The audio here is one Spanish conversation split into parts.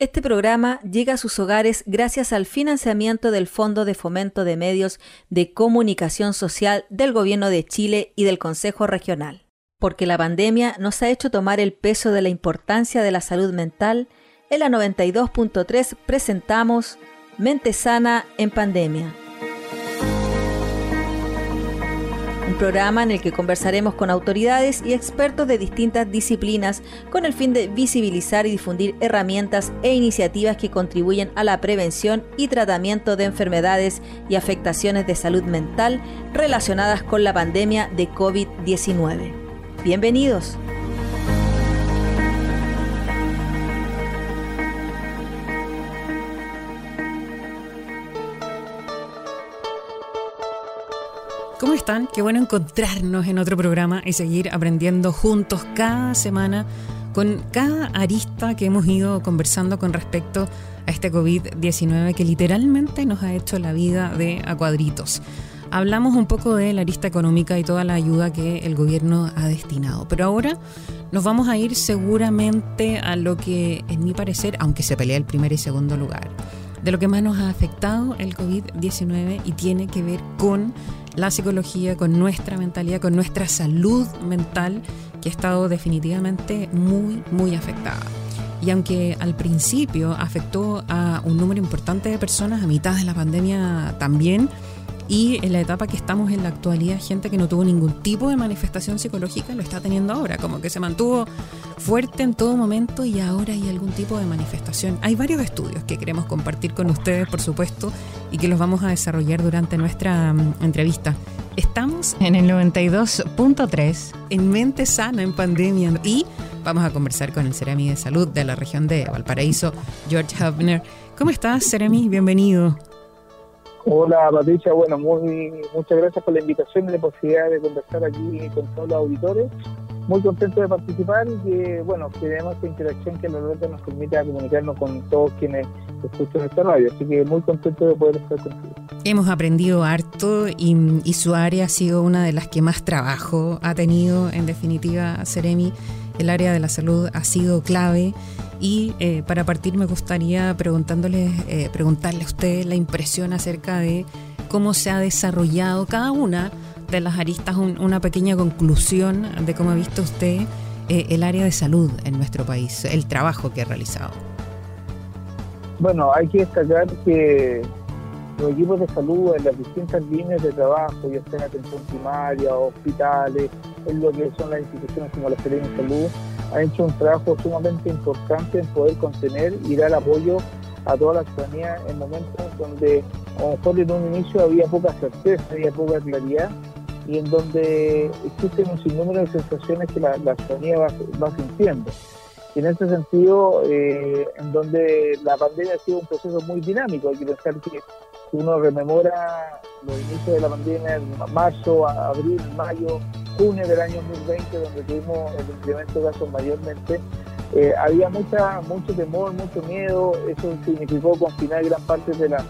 Este programa llega a sus hogares gracias al financiamiento del Fondo de Fomento de Medios de Comunicación Social del Gobierno de Chile y del Consejo Regional. Porque la pandemia nos ha hecho tomar el peso de la importancia de la salud mental, en la 92.3 presentamos Mente Sana en Pandemia programa en el que conversaremos con autoridades y expertos de distintas disciplinas con el fin de visibilizar y difundir herramientas e iniciativas que contribuyen a la prevención y tratamiento de enfermedades y afectaciones de salud mental relacionadas con la pandemia de COVID-19. Bienvenidos. ¿Cómo están? Qué bueno encontrarnos en otro programa y seguir aprendiendo juntos cada semana con cada arista que hemos ido conversando con respecto a este COVID-19 que literalmente nos ha hecho la vida de a cuadritos. Hablamos un poco de la arista económica y toda la ayuda que el gobierno ha destinado, pero ahora nos vamos a ir seguramente a lo que, en mi parecer, aunque se pelea el primer y segundo lugar, de lo que más nos ha afectado el COVID-19 y tiene que ver con la psicología, con nuestra mentalidad, con nuestra salud mental, que ha estado definitivamente muy, muy afectada. Y aunque al principio afectó a un número importante de personas, a mitad de la pandemia también, y en la etapa que estamos en la actualidad, gente que no tuvo ningún tipo de manifestación psicológica lo está teniendo ahora, como que se mantuvo fuerte en todo momento y ahora hay algún tipo de manifestación. Hay varios estudios que queremos compartir con ustedes, por supuesto, y que los vamos a desarrollar durante nuestra mm, entrevista. Estamos en el 92.3 en Mente Sana en Pandemia y vamos a conversar con el Ceremi de Salud de la región de Valparaíso, George Hubner. ¿Cómo estás, Ceremi? Bienvenido. Hola Patricia, bueno, muy, muchas gracias por la invitación y la posibilidad de conversar aquí con todos los auditores. Muy contento de participar y que, bueno, tenemos esta interacción que la verdad nos permite comunicarnos con todos quienes escuchan esta radio. Así que muy contento de poder estar contigo. Hemos aprendido harto y, y su área ha sido una de las que más trabajo ha tenido, en definitiva, Seremi. El área de la salud ha sido clave y eh, para partir me gustaría preguntándole, eh, preguntarle a usted la impresión acerca de cómo se ha desarrollado cada una de las aristas, una pequeña conclusión de cómo ha visto usted eh, el área de salud en nuestro país, el trabajo que ha realizado. Bueno, hay que destacar que los equipos de salud en las distintas líneas de trabajo, ya sea atención primaria, hospitales, en lo que son las instituciones como la Secretaría de Salud, ha hecho un trabajo sumamente importante en poder contener y dar apoyo a toda la ciudadanía en momentos donde a lo mejor en un inicio había poca certeza, había poca claridad y en donde existen un sinnúmero de sensaciones que la, ciudadanía va, sintiendo. Y en ese sentido, eh, en donde la pandemia ha sido un proceso muy dinámico, hay que pensar que uno rememora los inicios de la pandemia en marzo, abril, mayo, junio del año 2020, donde tuvimos el incremento de casos mayormente, eh, había mucha, mucho temor, mucho miedo, eso significó confinar gran parte de, la,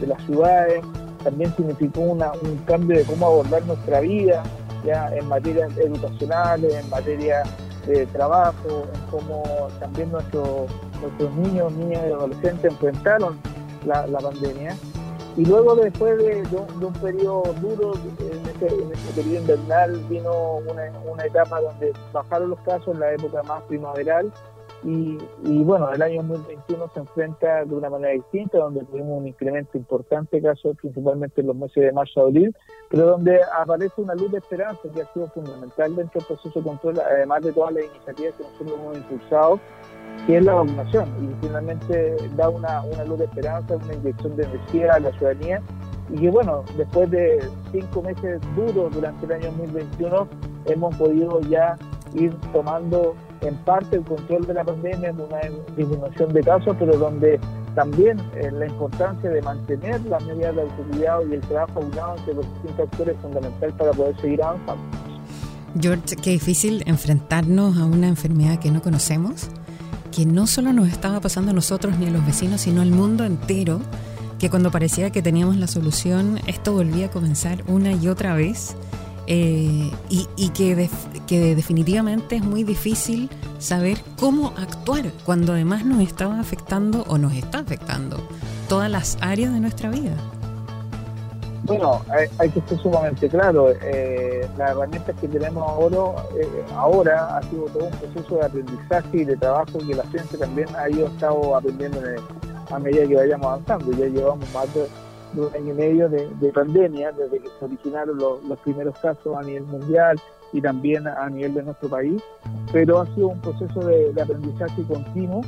de las ciudades, también significó una, un cambio de cómo abordar nuestra vida, ya en materia educacionales, en materia de trabajo, en cómo también nuestros, nuestros niños, niñas y adolescentes enfrentaron la, pandemia. Y luego después de, un, periodo duro, en en periodo invernal vino una, etapa donde bajaron los casos la época más primaveral y, bueno, el año 2021 se enfrenta de una manera distinta, donde tuvimos un incremento importante de casos, principalmente en los meses de marzo a abril, pero donde aparece una luz de esperanza que ha sido fundamental dentro del proceso de control, además de todas las iniciativas que nosotros hemos impulsado que es la vacunación. Y finalmente da una, una luz de esperanza, una inyección de energía a la ciudadanía y que bueno, después de cinco meses duros durante el año 2021 hemos podido ya ir tomando en parte el control de la pandemia en una disminución de casos, pero donde también eh, la importancia de mantener las medidas de autoridad y el trabajo unado entre los distintos actores es fundamental para poder seguir avanzando. George, qué difícil enfrentarnos a una enfermedad que no conocemos que no solo nos estaba pasando a nosotros ni a los vecinos, sino al mundo entero, que cuando parecía que teníamos la solución, esto volvía a comenzar una y otra vez. eh, y, que, que definitivamente es muy difícil saber cómo actuar cuando además nos estaba afectando o nos está afectando todas las áreas de nuestra vida. Bueno, hay, que ser sumamente claro. Eh, las herramientas que tenemos ahora, eh, ahora ha sido todo un proceso de aprendizaje y de trabajo que la ciencia también ha ido estado aprendiendo a medida que vayamos avanzando. Ya llevamos más de, un año y medio de, pandemia desde que se originaron los, primeros casos a nivel mundial y también a nivel de nuestro país, pero ha sido un proceso de, aprendizaje continuo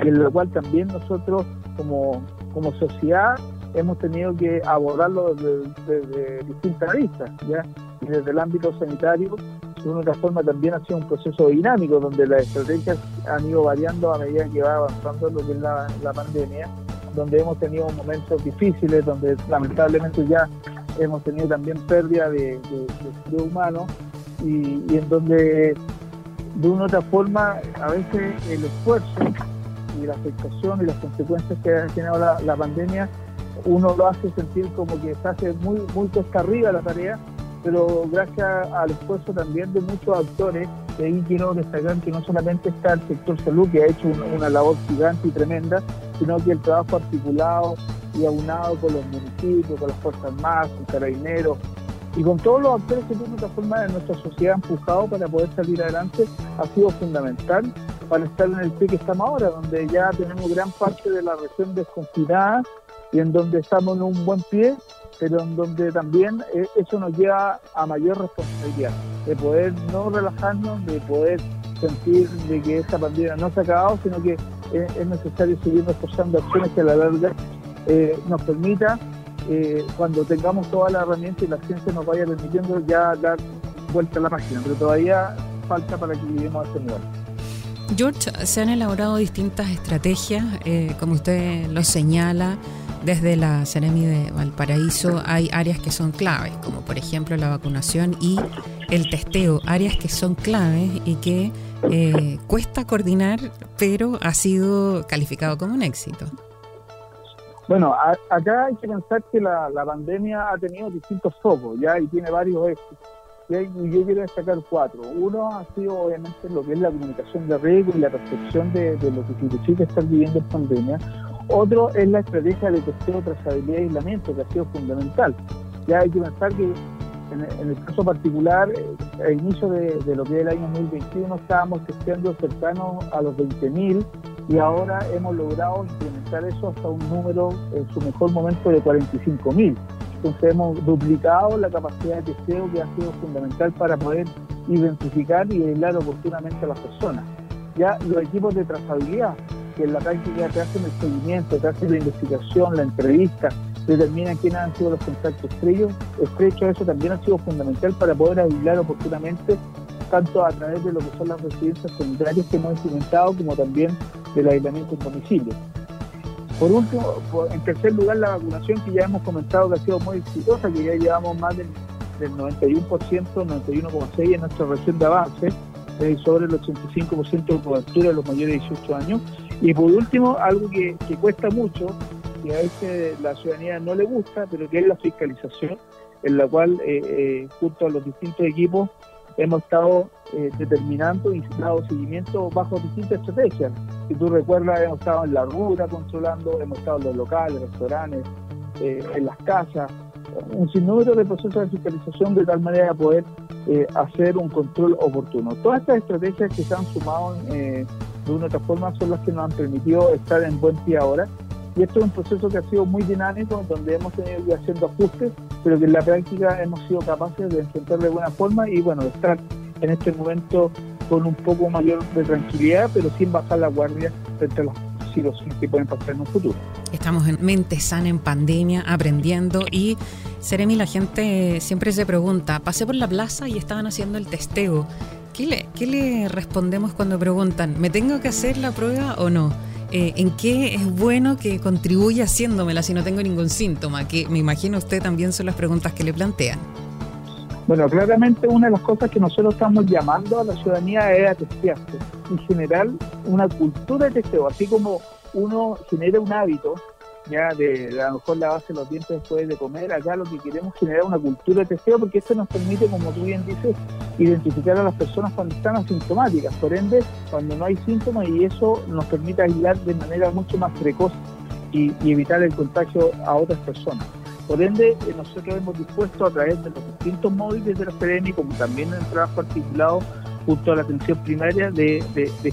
en el cual también nosotros como, como sociedad hemos tenido que abordarlo desde, distintas aristas, ¿ya? Desde el ámbito sanitario, de una otra forma también ha sido un proceso dinámico, donde las estrategias han ido variando a medida que va avanzando lo que es la, pandemia, donde hemos tenido momentos difíciles, donde lamentablemente ya hemos tenido también pérdida de, de, humanos y, en donde de una otra forma a veces el esfuerzo y la afectación y las consecuencias que ha generado la pandemia uno lo hace sentir como que se hace muy, muy cuesta arriba la tarea, pero gracias al esfuerzo también de muchos actores, de ahí quiero destacar que no solamente está el sector salud, que ha hecho una, labor gigante y tremenda, sino que el trabajo articulado y aunado con los municipios, con las Fuerzas Armadas, con carabineros, y con todos los actores que de otra forma en nuestra sociedad empujado para poder salir adelante, ha sido fundamental para estar en el pie que estamos ahora, donde ya tenemos gran parte de la región desconfinada y en donde estamos en un buen pie, pero en donde también eh, eso nos lleva a mayor responsabilidad, de poder no relajarnos, de poder sentir de que esta pandemia no se ha acabado, sino que es, necesario seguir reforzando acciones que a la larga eh, nos permita, eh, cuando tengamos toda la herramienta y la ciencia nos vaya permitiendo ya dar vuelta a la página, pero todavía falta para que lleguemos a ese nivel. George, se han elaborado distintas estrategias, como usted lo señala, desde la Ceremi de Valparaíso hay áreas que son claves, como por ejemplo la vacunación y el testeo, áreas que son claves y que eh, cuesta coordinar, pero ha sido calificado como un éxito. Bueno, acá hay que pensar que la, pandemia ha tenido distintos focos, ya, y tiene varios éxitos. Y yo quiero destacar cuatro. Uno ha sido obviamente lo que es la comunicación de riesgo y la percepción de, lo que significa estar viviendo en pandemia. Otro es la estrategia de testeo, trazabilidad y aislamiento, que ha sido fundamental. Ya hay que pensar que en, el caso particular, eh, a inicio de, lo que es el año 2021, estábamos testeando cercanos a los 20.000 y ahora hemos logrado incrementar eso hasta un número en su mejor momento de 45.000. Entonces hemos duplicado la capacidad de testeo que ha sido fundamental para poder identificar y aislar oportunamente a las personas. Ya los equipos de trazabilidad que la práctica te hacen el seguimiento, te hacen la investigación, la entrevista, determinan quiénes han sido los contactos estrechos, estrechos, eso también ha sido fundamental para poder aislar oportunamente tanto a través de lo que son las residencias sanitarias que hemos implementado, como también del aislamiento en domicilio. Por último, en tercer lugar, la vacunación que ya hemos comentado que ha sido muy exitosa, que ya llevamos más del, del 91%, 91,6% en nuestra región de avance, sobre el 85% de cobertura de los mayores de 18 años, y por último, algo que, cuesta mucho, y a veces la ciudadanía no le gusta, pero que es la fiscalización, en la cual eh, eh, junto a los distintos equipos hemos estado eh, determinando y dado seguimiento bajo distintas estrategias. Si tú recuerdas, hemos estado en la ruta controlando, hemos estado en los locales, restaurantes, en las casas, un sinnúmero de procesos de fiscalización de tal manera de poder hacer un control oportuno. Todas estas estrategias que se han sumado en de una u otra forma son las que nos han permitido estar en buen pie ahora. Y esto es un proceso que ha sido muy dinámico, donde hemos tenido que ir haciendo ajustes, pero que en la práctica hemos sido capaces de enfrentar de buena forma y bueno, de estar en este momento con un poco mayor de tranquilidad, pero sin bajar la guardia frente a las situaciones que pueden pasar en un futuro. Estamos en mente sana en pandemia, aprendiendo y Seremi, la gente siempre se pregunta, pasé por la plaza y estaban haciendo el testeo. ¿Qué le, respondemos cuando preguntan, ¿me tengo que hacer la prueba o no? Eh, ¿En qué es bueno que contribuya haciéndomela si no tengo ningún síntoma? Que me imagino usted también son las preguntas que le plantean. Bueno, claramente una de las cosas que nosotros estamos llamando a la ciudadanía es a testearse. En general, una cultura de testeo, así como uno genera un hábito ya de, a lo mejor lavarse los dientes después de comer. Acá lo que queremos es generar una cultura de testeo porque eso nos permite, como tú bien dices, identificar a las personas cuando están asintomáticas, por ende, cuando no hay síntomas y eso nos permite aislar de manera mucho más precoz y, evitar el contagio a otras personas. Por ende, eh, nosotros hemos dispuesto a través de los distintos móviles de la FEDEMI, como también en el trabajo articulado junto a la atención primaria, de,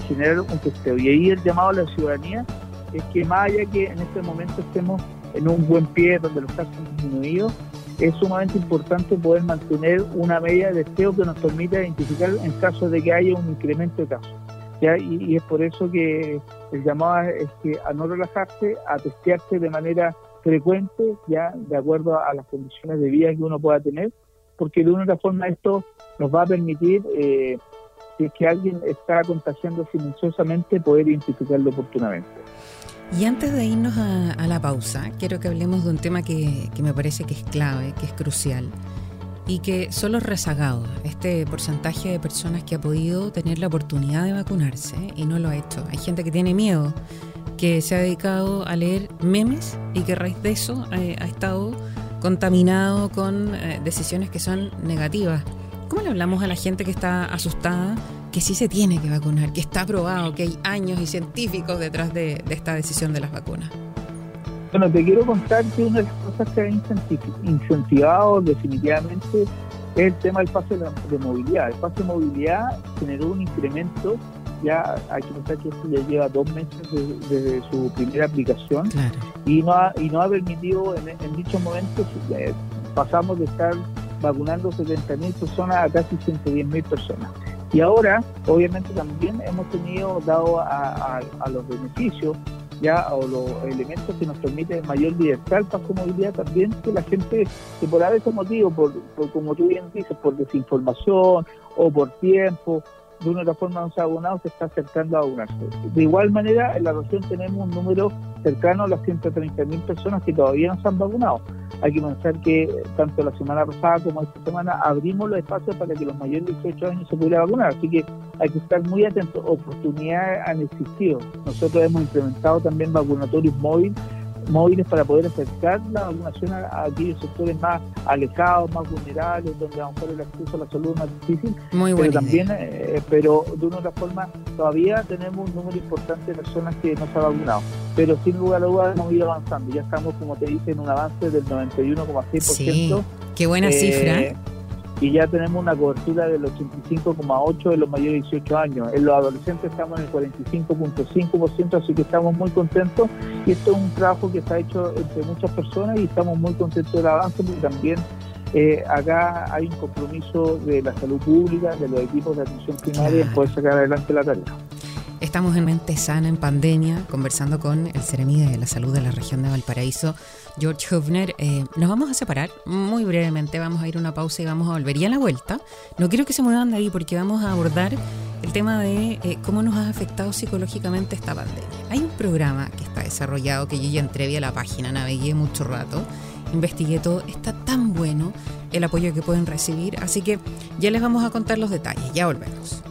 generar un testeo. Y ahí el llamado a la ciudadanía es que más allá que en este momento estemos en un buen pie donde los casos han disminuido, es sumamente importante poder mantener una media de testeo que nos permita identificar en caso de que haya un incremento de casos. Y, es por eso que el llamado es que a no relajarse, a testearse de manera frecuente, ya de acuerdo a las condiciones de vida que uno pueda tener, porque de una otra forma esto nos va a permitir, eh, que alguien está contagiando silenciosamente, poder identificarlo oportunamente. Y antes de irnos a, la pausa, quiero que hablemos de un tema que, me parece que es clave, que es crucial, y que son los rezagados, este porcentaje de personas que ha podido tener la oportunidad de vacunarse y no lo ha hecho. Hay gente que tiene miedo, que se ha dedicado a leer memes y que a raíz de eso eh, ha estado contaminado con eh, decisiones que son negativas. ¿Cómo le hablamos a la gente que está asustada que sí se tiene que vacunar, que está aprobado, que hay años y científicos detrás de, esta decisión de las vacunas. Bueno, te quiero contar que una de las cosas que ha incentivado definitivamente es el tema del pase de, movilidad. El pase de movilidad generó un incremento, ya hay que pensar que esto ya lleva dos meses desde, su primera aplicación y, no ha, y no ha permitido en, en dichos momentos, eh, pasamos de estar vacunando 70.000 personas a casi 110.000 personas. Y ahora, obviamente, también hemos tenido, dado a, los beneficios ya o los elementos que nos permiten mayor libertad, paso movilidad, también que la gente, que por ese motivo, por, como tú bien dices, por desinformación o por tiempo, de una u otra forma no se ha abonado, se está acercando a vacunarse. De igual manera, en la región tenemos un número cercano a las 130.000 personas que todavía no se han vacunado. Hay que pensar que tanto la semana pasada como esta semana abrimos los espacios para que los mayores de 18 años se pudieran vacunar, así que hay que estar muy atentos. Oportunidades han existido. Nosotros hemos implementado también vacunatorios móviles móviles para poder acercar la vacunación a, aquellos sectores más alejados, más vulnerables, donde a lo mejor el acceso a la salud es más difícil. Muy pero también, eh, pero de una u otra forma, todavía tenemos un número importante de personas que no se han vacunado. Pero sin lugar a dudas hemos ido avanzando. Ya estamos, como te dije, en un avance del 91,6%. Sí, qué buena cifra. Y ya tenemos una cobertura del 85,8% de los mayores de 18 años. En los adolescentes estamos en el 45,5%, así que estamos muy contentos. Y esto es un trabajo que ha hecho entre muchas personas y estamos muy contentos del avance porque también eh, acá hay un compromiso de la salud pública, de los equipos de atención primaria en poder sacar adelante la tarea. Estamos en Mente Sana en pandemia, conversando con el Ceremide de la Salud de la región de Valparaíso, George Hufner. Eh, nos vamos a separar muy brevemente, vamos a ir a una pausa y vamos a volver. Y a la vuelta, no quiero que se muevan de ahí porque vamos a abordar el tema de eh, cómo nos ha afectado psicológicamente esta pandemia. Hay un programa que está desarrollado que yo ya entré a la página, navegué mucho rato, investigué todo, está tan bueno el apoyo que pueden recibir, así que ya les vamos a contar los detalles, ya volvemos.